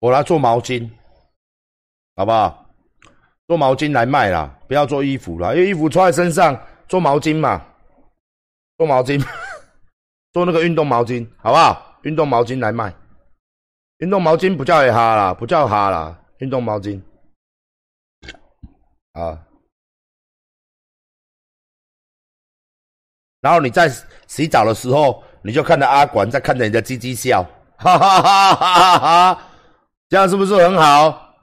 我来做毛巾，好不好？做毛巾来卖啦，不要做衣服啦，因为衣服穿在身上，做毛巾嘛，做毛巾，做那个运动毛巾，好不好？运动毛巾来卖，运动毛巾不叫哈啦，不叫哈啦，运动毛巾，啊。然后你在洗澡的时候，你就看着阿管在看着你的鸡鸡笑，哈哈哈哈哈哈，这样是不是很好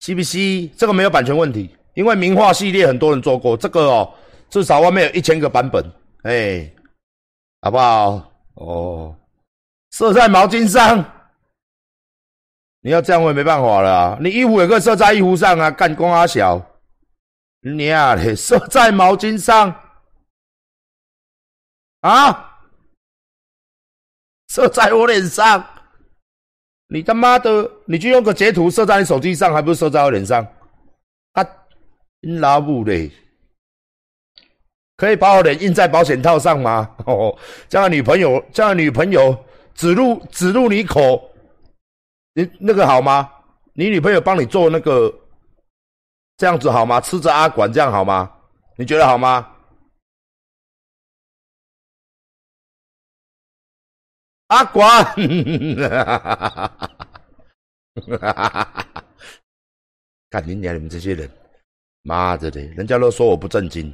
？？CPC？这个没有版权问题，因为名画系列很多人做过，这个哦，至少外面有一千个版本，哎，好不好？哦，射在毛巾上，你要这样我也没办法了。你衣服也可以射在衣服上啊，干工阿小，你啊，射在毛巾上啊，射在我脸上。你他妈的，你就用个截图设在你手机上，还不是设在我脸上？啊，拉布嘞！可以把我脸印在保险套上吗？哦，这样女朋友，这样女朋友指入指入你口，你那个好吗？你女朋友帮你做那个，这样子好吗？吃着阿管这样好吗？你觉得好吗？阿管，看 你娘你们这些人，妈的嘞！人家都说我不正经。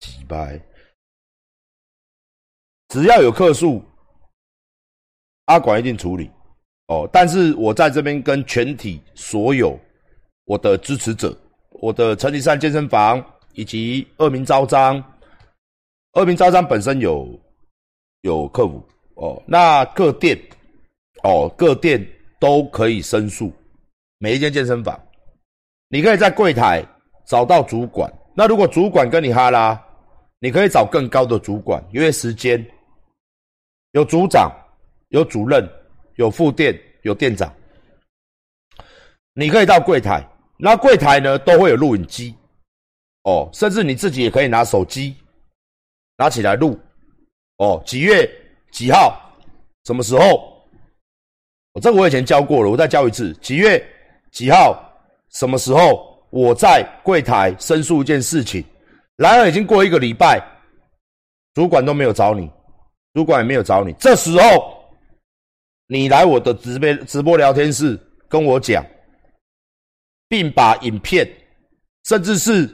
几百，只要有客数，阿管一定处理。哦，但是我在这边跟全体所有我的支持者，我的陈立山健身房以及二名招商，二名招商本身有有客服哦，那各店哦各店都可以申诉，每一间健身房，你可以在柜台找到主管，那如果主管跟你哈拉，你可以找更高的主管约时间，有组长，有主任。有副店，有店长，你可以到柜台，那柜台呢都会有录影机，哦，甚至你自己也可以拿手机拿起来录，哦，几月几号，什么时候？我这个我以前教过了，我再教一次，几月几号，什么时候？我在柜台申诉一件事情，然而已经过一个礼拜，主管都没有找你，主管也没有找你，这时候。你来我的直播直播聊天室跟我讲，并把影片，甚至是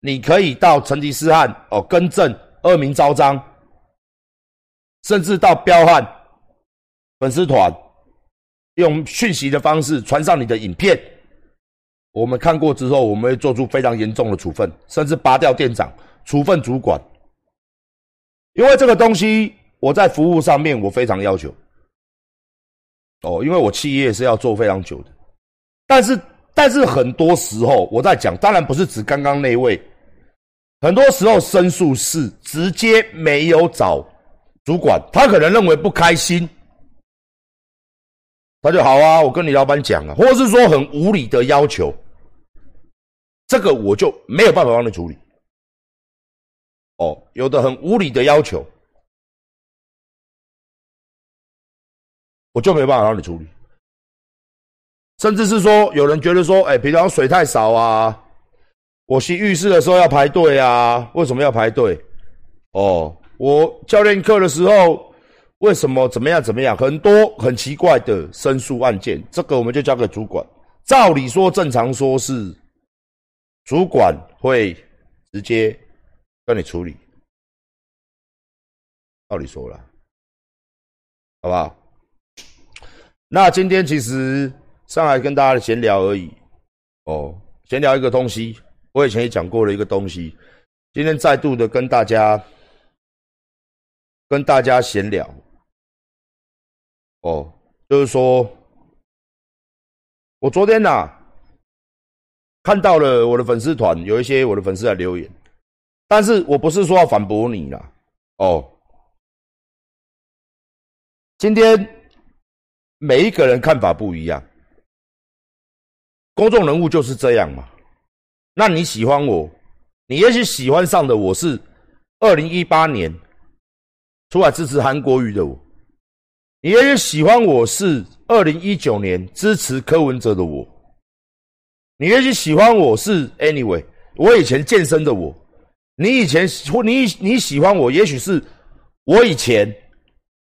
你可以到成吉思汗哦更正恶名昭彰，甚至到彪悍粉丝团用讯息的方式传上你的影片，我们看过之后，我们会做出非常严重的处分，甚至拔掉店长，处分主管，因为这个东西我在服务上面我非常要求。哦，因为我企业是要做非常久的，但是但是很多时候我在讲，当然不是指刚刚那位，很多时候申诉是直接没有找主管，他可能认为不开心，他就好啊，我跟你老板讲啊，或是说很无理的要求，这个我就没有办法帮你处理。哦，有的很无理的要求。我就没办法让你处理，甚至是说有人觉得说，哎，平常水太少啊，我洗浴室的时候要排队啊，为什么要排队？哦，我教练课的时候为什么怎么样怎么样？很多很奇怪的申诉案件，这个我们就交给主管。照理说，正常说是主管会直接跟你处理，照理说了，好不好？那今天其实上来跟大家闲聊而已，哦，闲聊一个东西，我以前也讲过了一个东西，今天再度的跟大家跟大家闲聊，哦，就是说，我昨天呐看到了我的粉丝团有一些我的粉丝在留言，但是我不是说要反驳你啦，哦，今天。每一个人看法不一样，公众人物就是这样嘛。那你喜欢我，你也许喜欢上的我是二零一八年出来支持韩国瑜的我，你也许喜欢我是二零一九年支持柯文哲的我，你也许喜欢我是 anyway，我以前健身的我，你以前或你你喜欢我，也许是我以前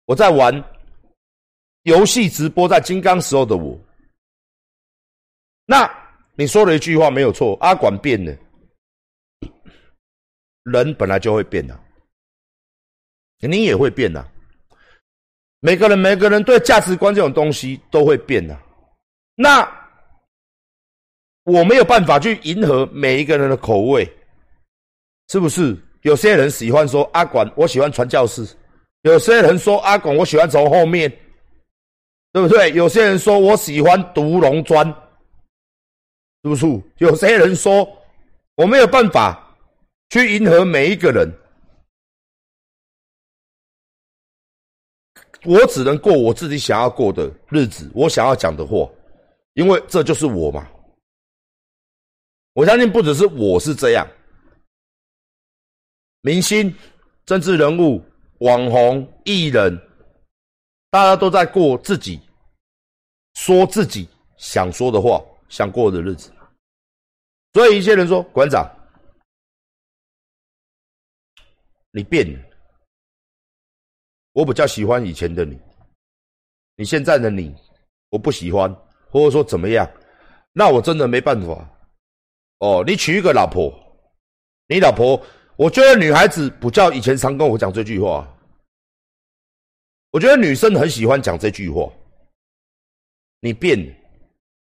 我在玩游戏直播在金刚时候的我，那。你说了一句话没有错，阿管变了，人本来就会变的，你也会变的。每个人每个人对价值观这种东西都会变的。那我没有办法去迎合每一个人的口味，是不是？有些人喜欢说阿管，我喜欢传教士；有些人说阿管，我喜欢从后面，对不对？有些人说我喜欢独龙砖。是不是？有些人说我没有办法去迎合每一个人，我只能过我自己想要过的日子，我想要讲的话，因为这就是我嘛。我相信不只是我是这样，明星、政治人物、网红、艺人，大家都在过自己说自己想说的话。想过的日子，所以一些人说馆长，你变了，我比较喜欢以前的你，你现在的你我不喜欢，或者说怎么样，那我真的没办法。哦，你娶一个老婆，你老婆，我觉得女孩子不叫以前常跟我讲这句话，我觉得女生很喜欢讲这句话，你变了，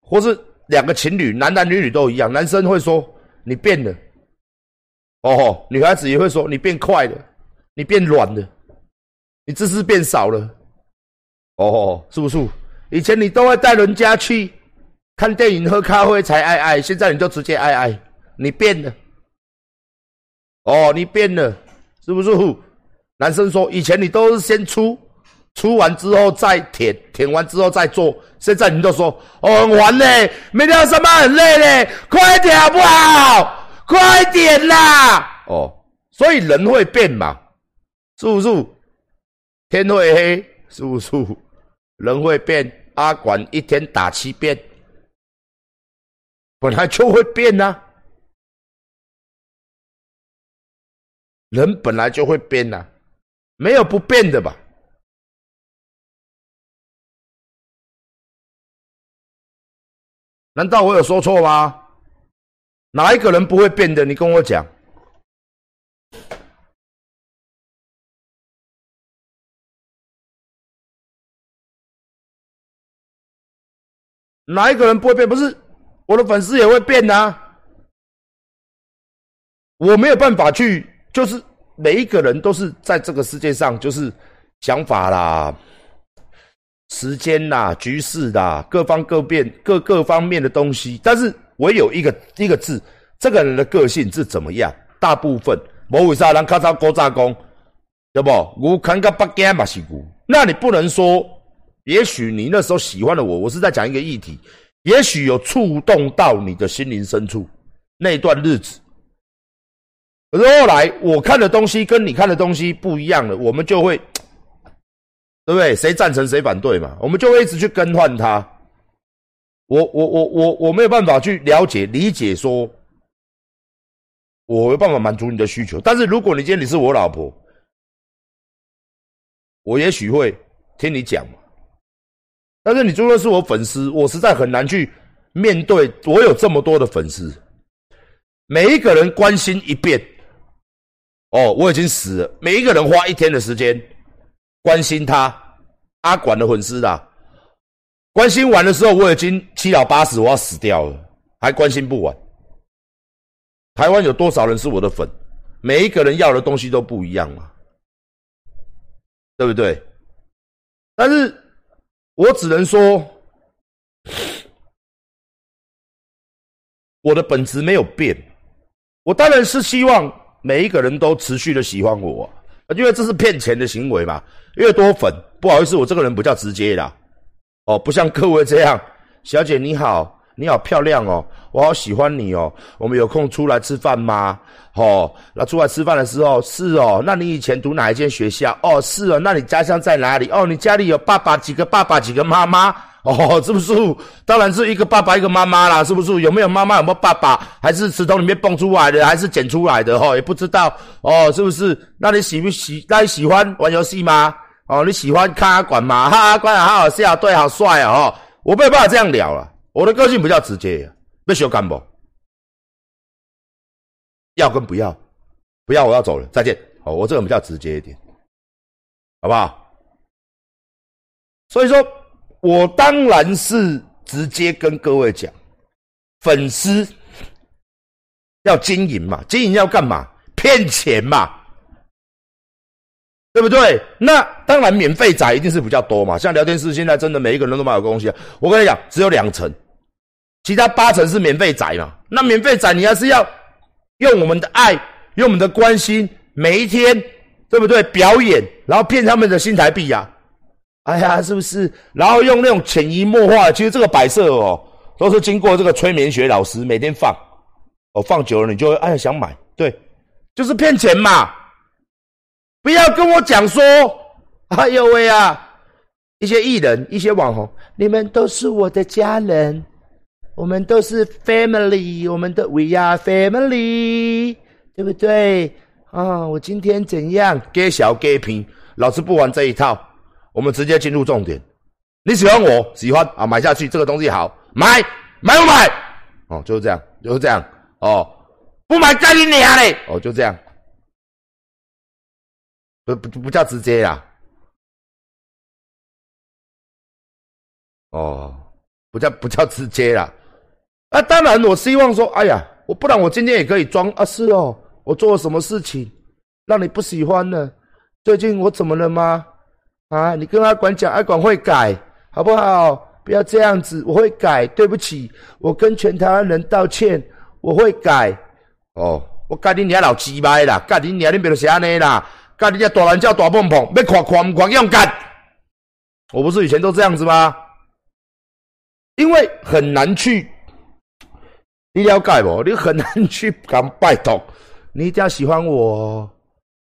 或是。两个情侣，男男女女都一样。男生会说你变了，哦，女孩子也会说你变快了，你变软了，你姿势变少了，哦，是不是？以前你都会带人家去看电影、喝咖啡才爱爱，现在你就直接爱爱，你变了，哦，你变了，是不是？男生说以前你都是先出。出完之后再舔，舔完之后再做。现在你都说哦很烦嘞，没聊什么很累嘞，快点好不好？快点啦！哦，所以人会变嘛，是不是？天会黑，是不是？人会变。阿管一天打七遍，本来就会变呐。人本来就会变呐，没有不变的吧？难道我有说错吗？哪一个人不会变的？你跟我讲。哪一个人不会变？不是我的粉丝也会变啊。我没有办法去，就是每一个人都是在这个世界上，就是想法啦。时间呐，局势啦，各方各变，各各方面的东西，但是唯有一个一个字，这个人的个性是怎么样？大部分，某为啥人咔嚓高炸工，对不？我看个八件嘛是古，那你不能说，也许你那时候喜欢了我，我是在讲一个议题，也许有触动到你的心灵深处那段日子，可是后来我看的东西跟你看的东西不一样了，我们就会。对不对？谁赞成谁反对嘛？我们就会一直去更换他。我我我我我没有办法去了解理解，说我有办法满足你的需求。但是如果你今天你是我老婆，我也许会听你讲嘛。但是你如果是我粉丝，我实在很难去面对我有这么多的粉丝，每一个人关心一遍。哦，我已经死了。每一个人花一天的时间。关心他阿管的粉丝的，关心完的时候，我已经七老八十，我要死掉了，还关心不完。台湾有多少人是我的粉？每一个人要的东西都不一样嘛，对不对？但是我只能说，我的本质没有变。我当然是希望每一个人都持续的喜欢我。因为这是骗钱的行为嘛，越多粉，不好意思，我这个人比较直接啦，哦，不像各位这样，小姐你好，你好漂亮哦，我好喜欢你哦，我们有空出来吃饭吗？哦，那出来吃饭的时候是哦，那你以前读哪一间学校？哦，是哦，那你家乡在哪里？哦，你家里有爸爸几个爸爸几个妈妈？哦，是不是？当然是一个爸爸一个妈妈啦，是不是？有没有妈妈？有没有爸爸？还是石头里面蹦出来的？还是捡出来的？哦，也不知道哦，是不是？那你喜不喜？那你喜欢玩游戏吗？哦，你喜欢看阿管吗？哈，阿管好好笑，对，好帅啊哦。我没有办法这样聊了，我的个性比较直接，不修干不？要跟不要？不要，我要走了，再见。哦，我这个比较直接一点，好不好？所以说。我当然是直接跟各位讲，粉丝要经营嘛，经营要干嘛？骗钱嘛，对不对？那当然免费仔一定是比较多嘛。像聊天室现在真的每一个人都买有东西啊，我跟你讲，只有两成，其他八成是免费仔嘛。那免费仔你要是要用我们的爱，用我们的关心，每一天对不对？表演，然后骗他们的新台币呀。哎呀，是不是？然后用那种潜移默化，其实这个摆设哦，都是经过这个催眠学老师每天放，哦，放久了你就会哎呀想买，对，就是骗钱嘛。不要跟我讲说，哎呦喂啊，一些艺人、一些网红，你们都是我的家人，我们都是 family，我们的 we are family，对不对？啊，我今天怎样？给小给平，老子不玩这一套。我们直接进入重点，你喜欢我喜欢啊，买下去这个东西好买买不买？哦，就是这样，就是这样哦，不买干你娘嘞！哦，就这样，不不不叫直接呀，哦，不叫不叫直接啦。啊，当然我希望说，哎呀，我不然我今天也可以装啊，是哦，我做了什么事情让你不喜欢呢？最近我怎么了吗？啊，你跟阿管讲，阿管会改，好不好？不要这样子，我会改，对不起，我跟全台湾人道歉，我会改。哦，我改你娘老鸡掰啦，改你娘你别都是安尼啦，改你家大人叫大蹦蹦，要看看唔看用干。我不是以前都这样子吗？因为很难去，你了解不？你很难去敢拜托，你一定要喜欢我。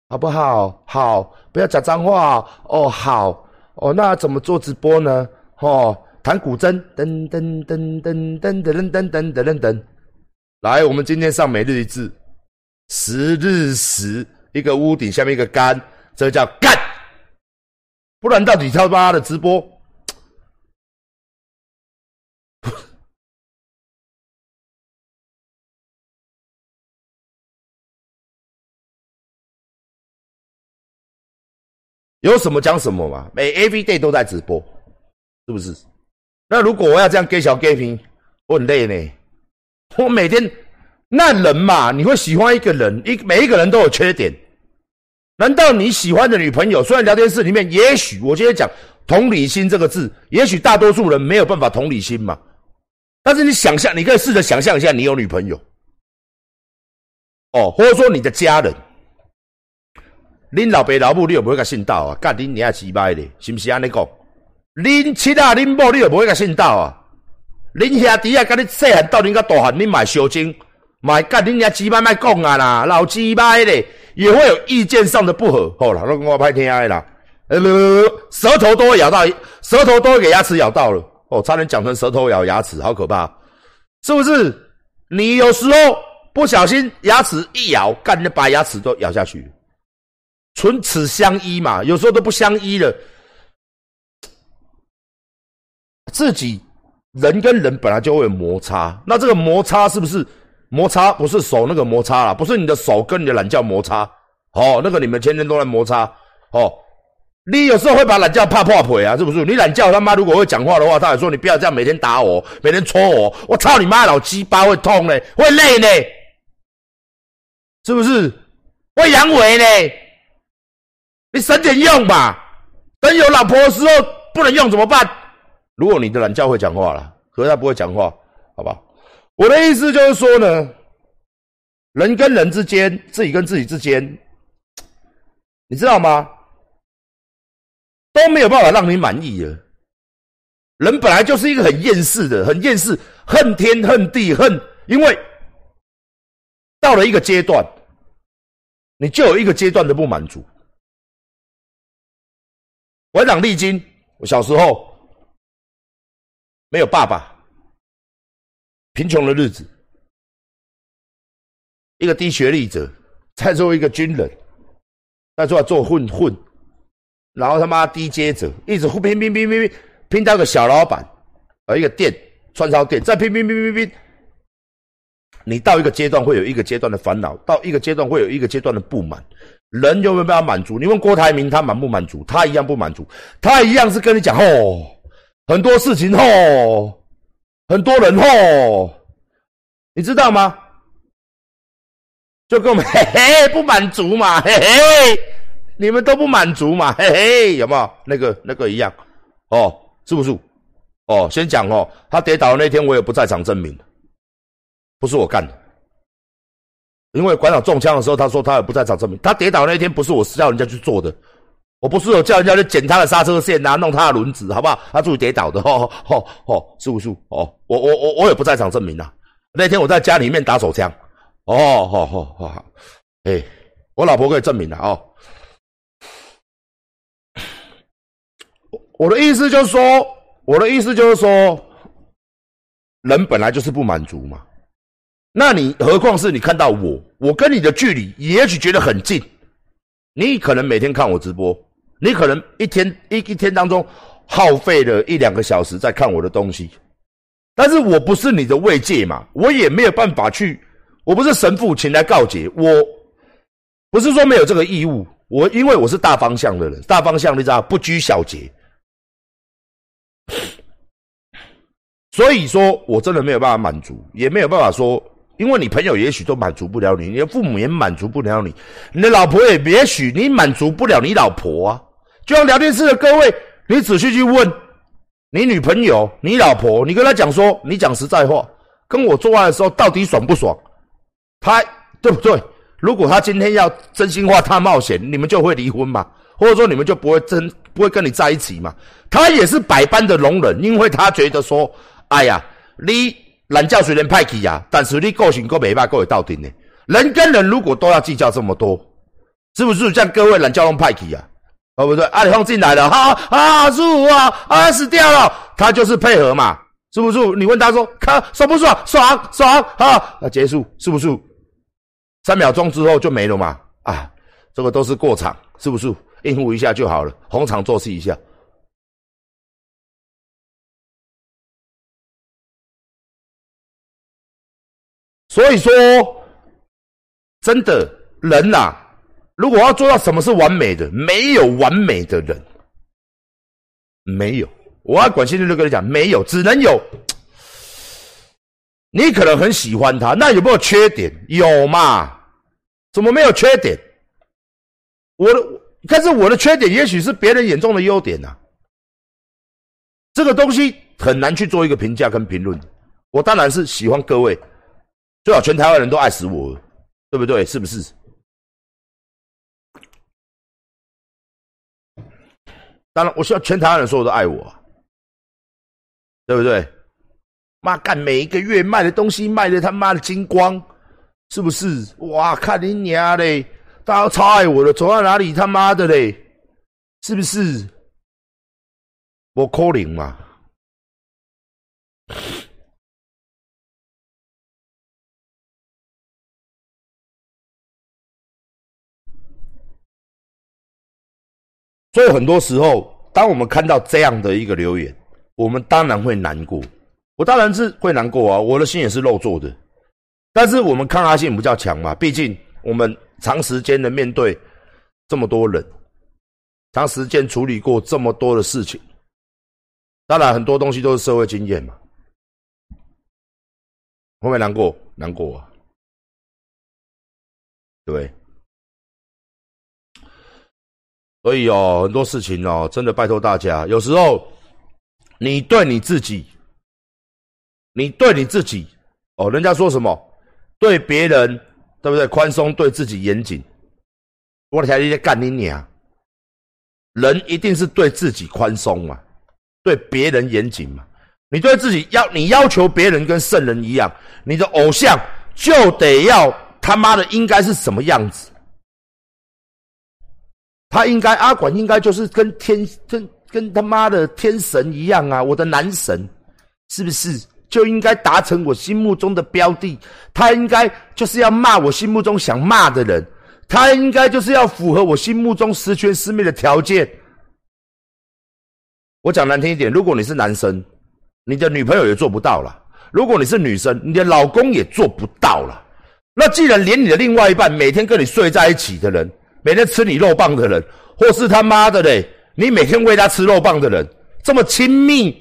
好不好？好，不要讲脏话哦。好哦，那怎么做直播呢？哦，弹古筝，噔噔噔噔噔噔噔噔噔噔噔。来，我们今天上每日一字，十日十，一个屋顶下面一个干，这叫干。不然到底他妈的直播？有什么讲什么嘛，每 every day 都在直播，是不是？那如果我要这样给小给平，我很累呢。我每天那人嘛，你会喜欢一个人，一每一个人都有缺点。难道你喜欢的女朋友，虽然聊天室里面，也许我今天讲同理心这个字，也许大多数人没有办法同理心嘛。但是你想象，你可以试着想象一下，你有女朋友，哦，或者说你的家人。恁老爸老母，你又不会甲信道啊？干恁娘鸡掰咧，是毋是安尼讲？恁妻啊，恁某，你又不会甲信道啊？恁兄弟啊，甲你细汉到恁甲大汉，恁买小精，买干恁娘鸡掰卖讲啊啦，老鸡掰咧，也会有意见上的不合。好啦，那我拍天爱啦，呃，舌头都会咬到，舌头都会给牙齿咬到了。哦，差点讲成舌头咬牙齿，好可怕，是不是？你有时候不小心牙齿一咬，干就把牙齿都咬下去。唇齿相依嘛，有时候都不相依了。自己人跟人本来就会有摩擦，那这个摩擦是不是摩擦？不是手那个摩擦啦，不是你的手跟你的懒觉摩擦。哦，那个你们天天都在摩擦。哦，你有时候会把懒觉怕破腿啊，是不是？你懒觉他妈如果会讲话的话，他还说你不要这样每天打我，每天戳我，我操你妈老鸡巴会痛嘞，会累嘞，是不是？会阳痿嘞。你省点用吧，等有老婆的时候不能用怎么办？如果你的懒觉会讲话了，可是他不会讲话，好吧？我的意思就是说呢，人跟人之间，自己跟自己之间，你知道吗？都没有办法让你满意了。人本来就是一个很厌世的，很厌世，恨天恨地恨，因为到了一个阶段，你就有一个阶段的不满足。我长历经，我小时候没有爸爸，贫穷的日子，一个低学历者，再做一个军人，再做做混混，然后他妈低阶者，一直拼拼拼拼拼拼到个小老板，呃，一个店串烧店，再拼拼拼拼拼，你到一个阶段会有一个阶段的烦恼，到一个阶段会有一个阶段的不满。人有没有办法满足？你问郭台铭，他满不满足？他一样不满足，他一样是跟你讲哦，很多事情哦，很多人哦，你知道吗？就跟我们 嘿嘿不满足嘛，嘿嘿，你们都不满足嘛，嘿嘿，有没有那个那个一样？哦，是不是？哦，先讲哦，他跌倒的那天我也不在场证明，不是我干的。因为馆长中枪的时候，他说他也不在场证明。他跌倒那天不是我叫人家去做的，我不是有叫人家去剪他的刹车线啊，弄他的轮子，好不好？他自己跌倒的，哦哦哦，是不是？哦，我我我我也不在场证明啊。那天我在家里面打手枪，哦，好好好，哎，我老婆可以证明的哦。我的意思就是说，我的意思就是说，人本来就是不满足嘛。那你何况是你看到我，我跟你的距离也许觉得很近，你可能每天看我直播，你可能一天一一天当中耗费了一两个小时在看我的东西，但是我不是你的慰藉嘛，我也没有办法去，我不是神父请来告解，我不是说没有这个义务，我因为我是大方向的人，大方向你知道不拘小节，所以说我真的没有办法满足，也没有办法说。因为你朋友也许都满足不了你，你的父母也满足不了你，你的老婆也也许你满足不了你老婆啊。就像聊天室的各位，你仔细去问你女朋友、你老婆，你跟她讲说，你讲实在话，跟我做爱的时候到底爽不爽？她对不对？如果她今天要真心话大冒险，你们就会离婚嘛？或者说你们就不会真不会跟你在一起嘛？她也是百般的容忍，因为她觉得说，哎呀，你。懒觉虽然派去呀，但是你个性够美吧，够有道德呢。人跟人如果都要计较这么多，是不是像各位懒觉用派去呀？哦不对？阿里放进来了，哈啊，师傅啊，啊死掉了，他就是配合嘛，是不是？你问他说，看爽不爽？爽爽啊！那结束是不是？三秒钟之后就没了嘛？啊，这个都是过场，是不是？应付一下就好了，红场作戏一下。所以说，真的人呐，如果要做到什么是完美的，没有完美的人，没有。我要管心就跟你讲，没有，只能有。你可能很喜欢他，那有没有缺点？有嘛？怎么没有缺点？我的，但是我的缺点也许是别人眼中的优点呐。这个东西很难去做一个评价跟评论。我当然是喜欢各位。最好全台湾人都爱死我，对不对？是不是？当然，我希望全台湾人所有都爱我，对不对？妈干，每一个月卖的东西卖的他妈的精光，是不是？哇，看你娘嘞！大家都超爱我的，走到哪里他妈的嘞，是不是？我可能嘛？所以很多时候，当我们看到这样的一个留言，我们当然会难过。我当然是会难过啊，我的心也是肉做的。但是我们抗压性比较强嘛，毕竟我们长时间的面对这么多人，长时间处理过这么多的事情，当然很多东西都是社会经验嘛。会不会难过？难过啊，对。所以哦，很多事情哦，真的拜托大家，有时候你对你自己，你对你自己哦，人家说什么对别人对不对？宽松，对自己严谨。我台你在干你娘，人一定是对自己宽松嘛。对别人严谨嘛。你对自己要，你要求别人跟圣人一样，你的偶像就得要他妈的应该是什么样子？他应该阿管应该就是跟天跟跟他妈的天神一样啊，我的男神是不是就应该达成我心目中的标的？他应该就是要骂我心目中想骂的人，他应该就是要符合我心目中十全十美的条件。我讲难听一点，如果你是男生。你的女朋友也做不到了。如果你是女生，你的老公也做不到了。那既然连你的另外一半每天跟你睡在一起的人，每天吃你肉棒的人，或是他妈的嘞，你每天喂他吃肉棒的人，这么亲密，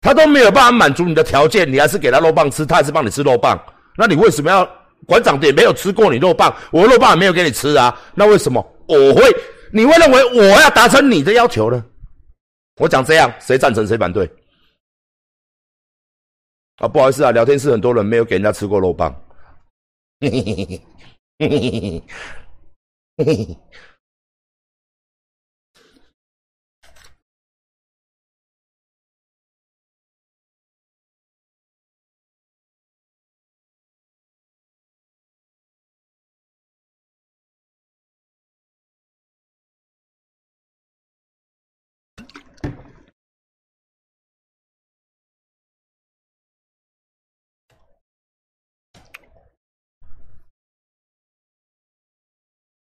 他都没有办法满足你的条件，你还是给他肉棒吃，他还是帮你吃肉棒。那你为什么要馆长也没有吃过你肉棒，我肉棒也没有给你吃啊？那为什么我会？你会认为我要达成你的要求呢？我讲这样，谁赞成谁反对？啊，不好意思啊，聊天室很多人没有给人家吃过肉棒。嘿嘿嘿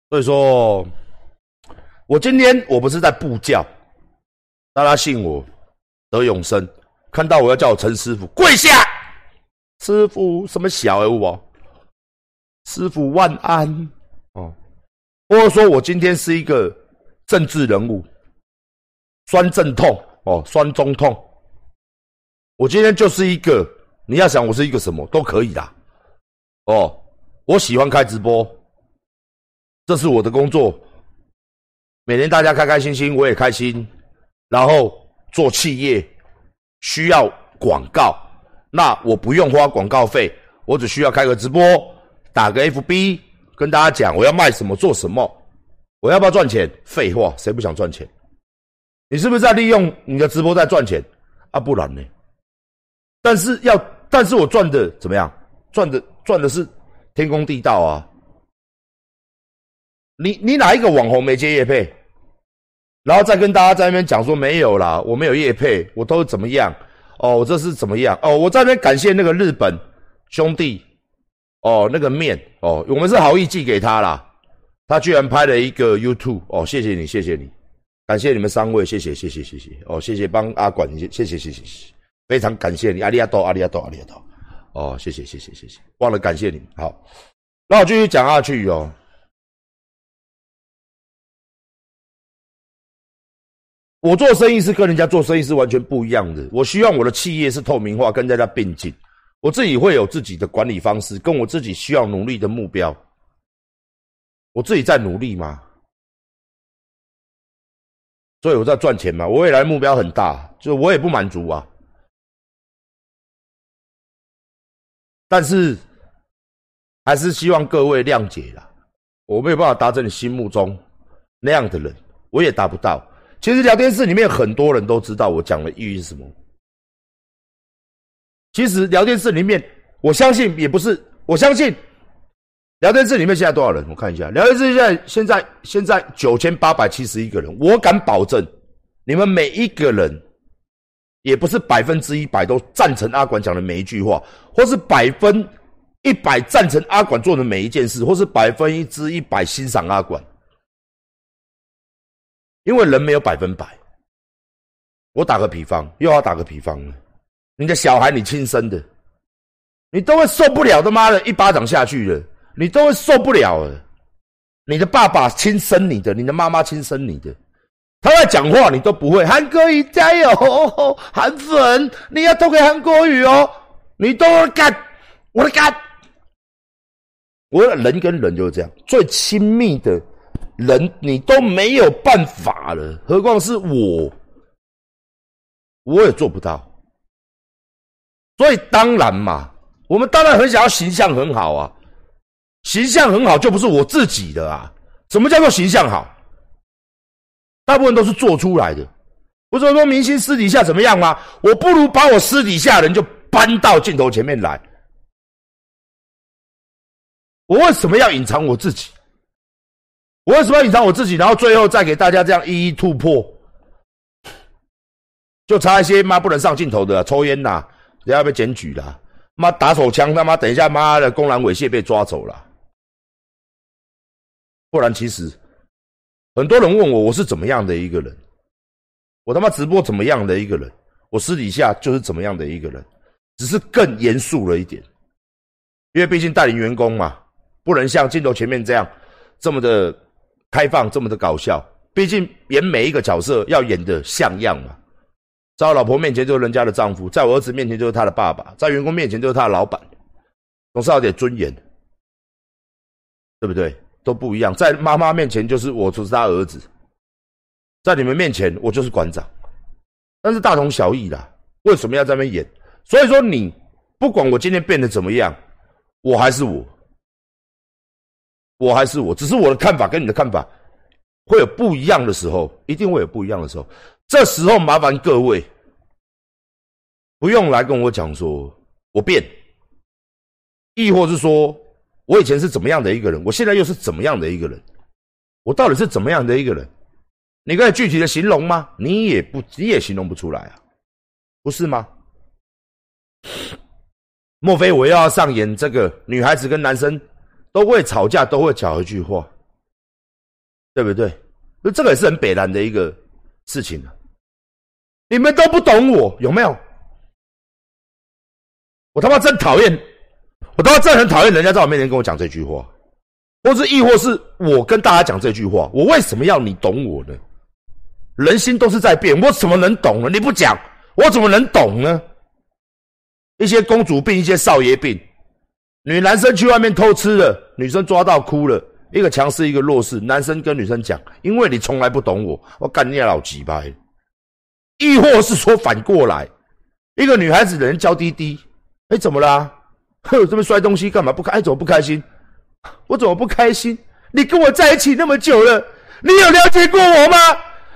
所以说，我今天我不是在布教，大家信我得永生。看到我要叫我陈师傅跪下，师傅什么小人物哦？师傅万安哦。或者说我今天是一个政治人物，酸阵痛哦，酸中痛。我今天就是一个，你要想我是一个什么都可以啦。哦，我喜欢开直播。这是我的工作，每天大家开开心心，我也开心。然后做企业需要广告，那我不用花广告费，我只需要开个直播，打个 FB，跟大家讲我要卖什么做什么，我要不要赚钱？废话，谁不想赚钱？你是不是在利用你的直播在赚钱？啊，不然呢？但是要，但是我赚的怎么样？赚的赚的是天公地道啊！你你哪一个网红没接叶配，然后再跟大家在那边讲说没有啦，我没有叶配，我都怎么样？哦，我这是怎么样？哦，我在那边感谢那个日本兄弟，哦，那个面哦，我们是好意寄给他啦，他居然拍了一个 YouTube 哦，谢谢你，谢谢你，感谢你们三位，谢谢谢谢谢谢哦，谢谢帮阿管，谢谢谢谢，非常感谢你，阿里亚多阿里亚多阿里亚多，哦，谢谢谢谢谢谢，忘了感谢你，好，那我继续讲下去哦。我做生意是跟人家做生意是完全不一样的。我希望我的企业是透明化，跟大家并进。我自己会有自己的管理方式，跟我自己需要努力的目标。我自己在努力嘛，所以我在赚钱嘛。我未来目标很大，就我也不满足啊。但是还是希望各位谅解啦，我没有办法达成你心目中那样的人，我也达不到。其实聊天室里面很多人都知道我讲的意义是什么。其实聊天室里面，我相信也不是，我相信聊天室里面现在多少人？我看一下，聊天室现在现在现在九千八百七十一个人。我敢保证，你们每一个人也不是百分之一百都赞成阿管讲的每一句话，或是百分一百赞成阿管做的每一件事，或是百分之一百欣赏阿管。因为人没有百分百，我打个比方，又要打个比方了。你的小孩你亲生的，你都会受不了的，妈的一巴掌下去了，你都会受不了了。你的爸爸亲生你的，你的妈妈亲生你的，他在讲话你都不会。韩国语加油，韩粉你要多给韩国语哦，你都干，我的干。我人跟人就是这样，最亲密的。人你都没有办法了，何况是我，我也做不到。所以当然嘛，我们当然很想要形象很好啊，形象很好就不是我自己的啊。什么叫做形象好？大部分都是做出来的。不是说明星私底下怎么样吗？我不如把我私底下人就搬到镜头前面来。我为什么要隐藏我自己？我为什么要隐藏我自己？然后最后再给大家这样一一突破，就差一些妈不能上镜头的抽烟呐，人家被检举了，妈打手枪，他妈等一下妈的公然猥亵被抓走了。不然其实很多人问我我是怎么样的一个人，我他妈直播怎么样的一个人，我私底下就是怎么样的一个人，只是更严肃了一点，因为毕竟带领员工嘛。不能像镜头前面这样这么的开放，这么的搞笑。毕竟演每一个角色要演的像样嘛。在我老婆面前就是人家的丈夫，在我儿子面前就是他的爸爸，在员工面前就是他的老板，总是要点尊严，对不对？都不一样。在妈妈面前就是我就是他儿子，在你们面前我就是馆长，但是大同小异啦。为什么要在那边演？所以说你不管我今天变得怎么样，我还是我。我还是我，只是我的看法跟你的看法会有不一样的时候，一定会有不一样的时候。这时候麻烦各位不用来跟我讲说我变，亦或是说我以前是怎么样的一个人，我现在又是怎么样的一个人，我到底是怎么样的一个人？你可以具体的形容吗？你也不，你也形容不出来啊，不是吗？莫非我要上演这个女孩子跟男生？都会吵架，都会讲一句话，对不对？那这个也是很北然的一个事情啊！你们都不懂我，有没有？我他妈真讨厌，我他妈真很讨厌人家在我面前跟我讲这句话，或是亦或是我跟大家讲这句话，我为什么要你懂我呢？人心都是在变，我怎么能懂呢？你不讲，我怎么能懂呢？一些公主病，一些少爷病。女男生去外面偷吃了，女生抓到哭了，一个强势，一个弱势。男生跟女生讲：“因为你从来不懂我，我干你老鸡巴。”亦或是说反过来，一个女孩子的人娇滴滴，哎，怎么啦？呵，这么摔东西干嘛不开？哎，怎么不开心？我怎么不开心？你跟我在一起那么久了，你有了解过我吗？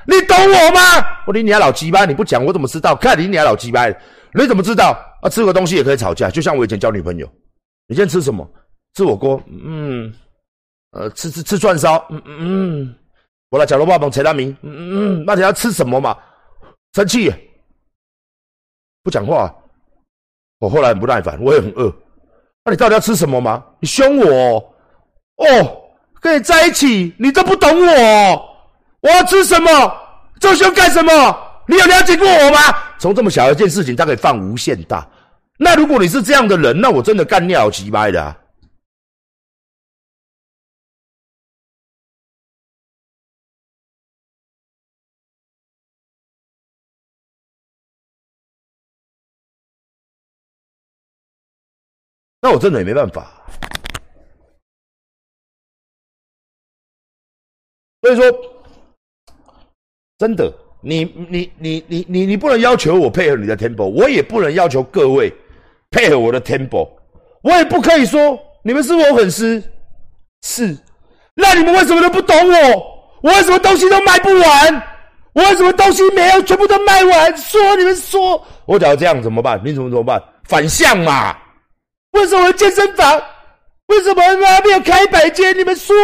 你懂我吗？我理你老鸡巴，你不讲我怎么知道？看你你老鸡巴，你怎么知道？啊，吃个东西也可以吵架，就像我以前交女朋友。你今天吃什么？吃火锅？嗯，呃，吃吃吃串烧？嗯嗯，我来角落爸帮陈大明。嗯嗯，那你要吃什么嘛？生气，不讲话。我后来很不耐烦，我也很饿。那你到底要吃什么吗？你凶我？哦，跟你在一起，你都不懂我。我要吃什么？这么凶干什么？你有了解过我吗？从这么小一件事情，它可以放无限大。那如果你是这样的人，那我真的干尿急掰的。那我真的也没办法。所以说，真的，你你你你你你不能要求我配合你的 tempo，我也不能要求各位。配合我的 tempo，我也不可以说你们是我粉丝，是，那你们为什么都不懂我？我为什么东西都卖不完？我为什么东西没有全部都卖完？说你们说，我假如这样怎么办？你怎么怎么办？反向嘛？为什么健身房？为什么还没有开百间？你们说？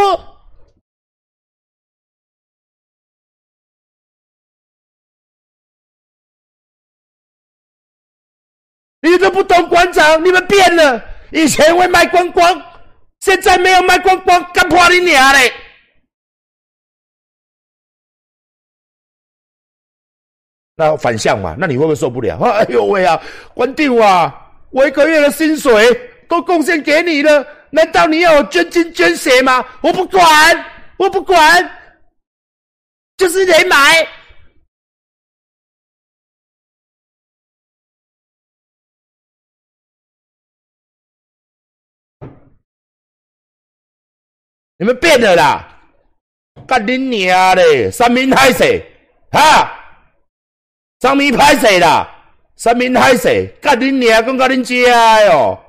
都不懂馆长，你们变了。以前会卖光光，现在没有卖光光，干破你娘嘞！那反向嘛？那你会不会受不了？哎呦喂啊，关定啊！我一个月的薪水都贡献给你了，难道你要我捐精捐血吗？我不管，我不管，就是得买。你们变了啦！干你娘嘞！三明拍谁？哈！三明拍谁啦？三明拍谁？干你娘！跟干你家哟！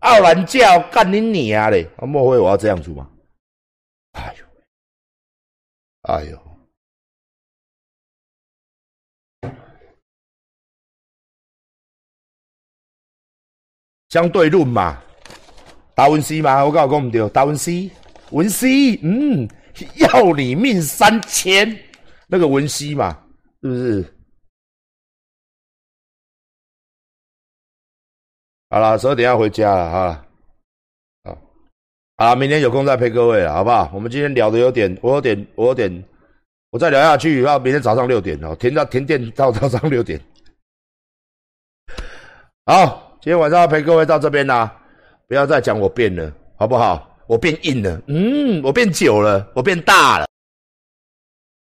傲然叫干恁娘嘞！莫非我要这样子吗？哎呦！哎呦！相对论嘛，达文西嘛，我搞讲唔对，达文西。文熙，嗯，要你命三千，那个文熙嘛，是不是？好了，十二点要回家了哈，好，好，明天有空再陪各位了，好不好？我们今天聊的有点，我有点，我有点，我再聊下去，要明天早上六点哦，停到停电到早上六点。好，今天晚上要陪各位到这边啦，不要再讲我变了，好不好？我变硬了，嗯，我变久了，我变大了。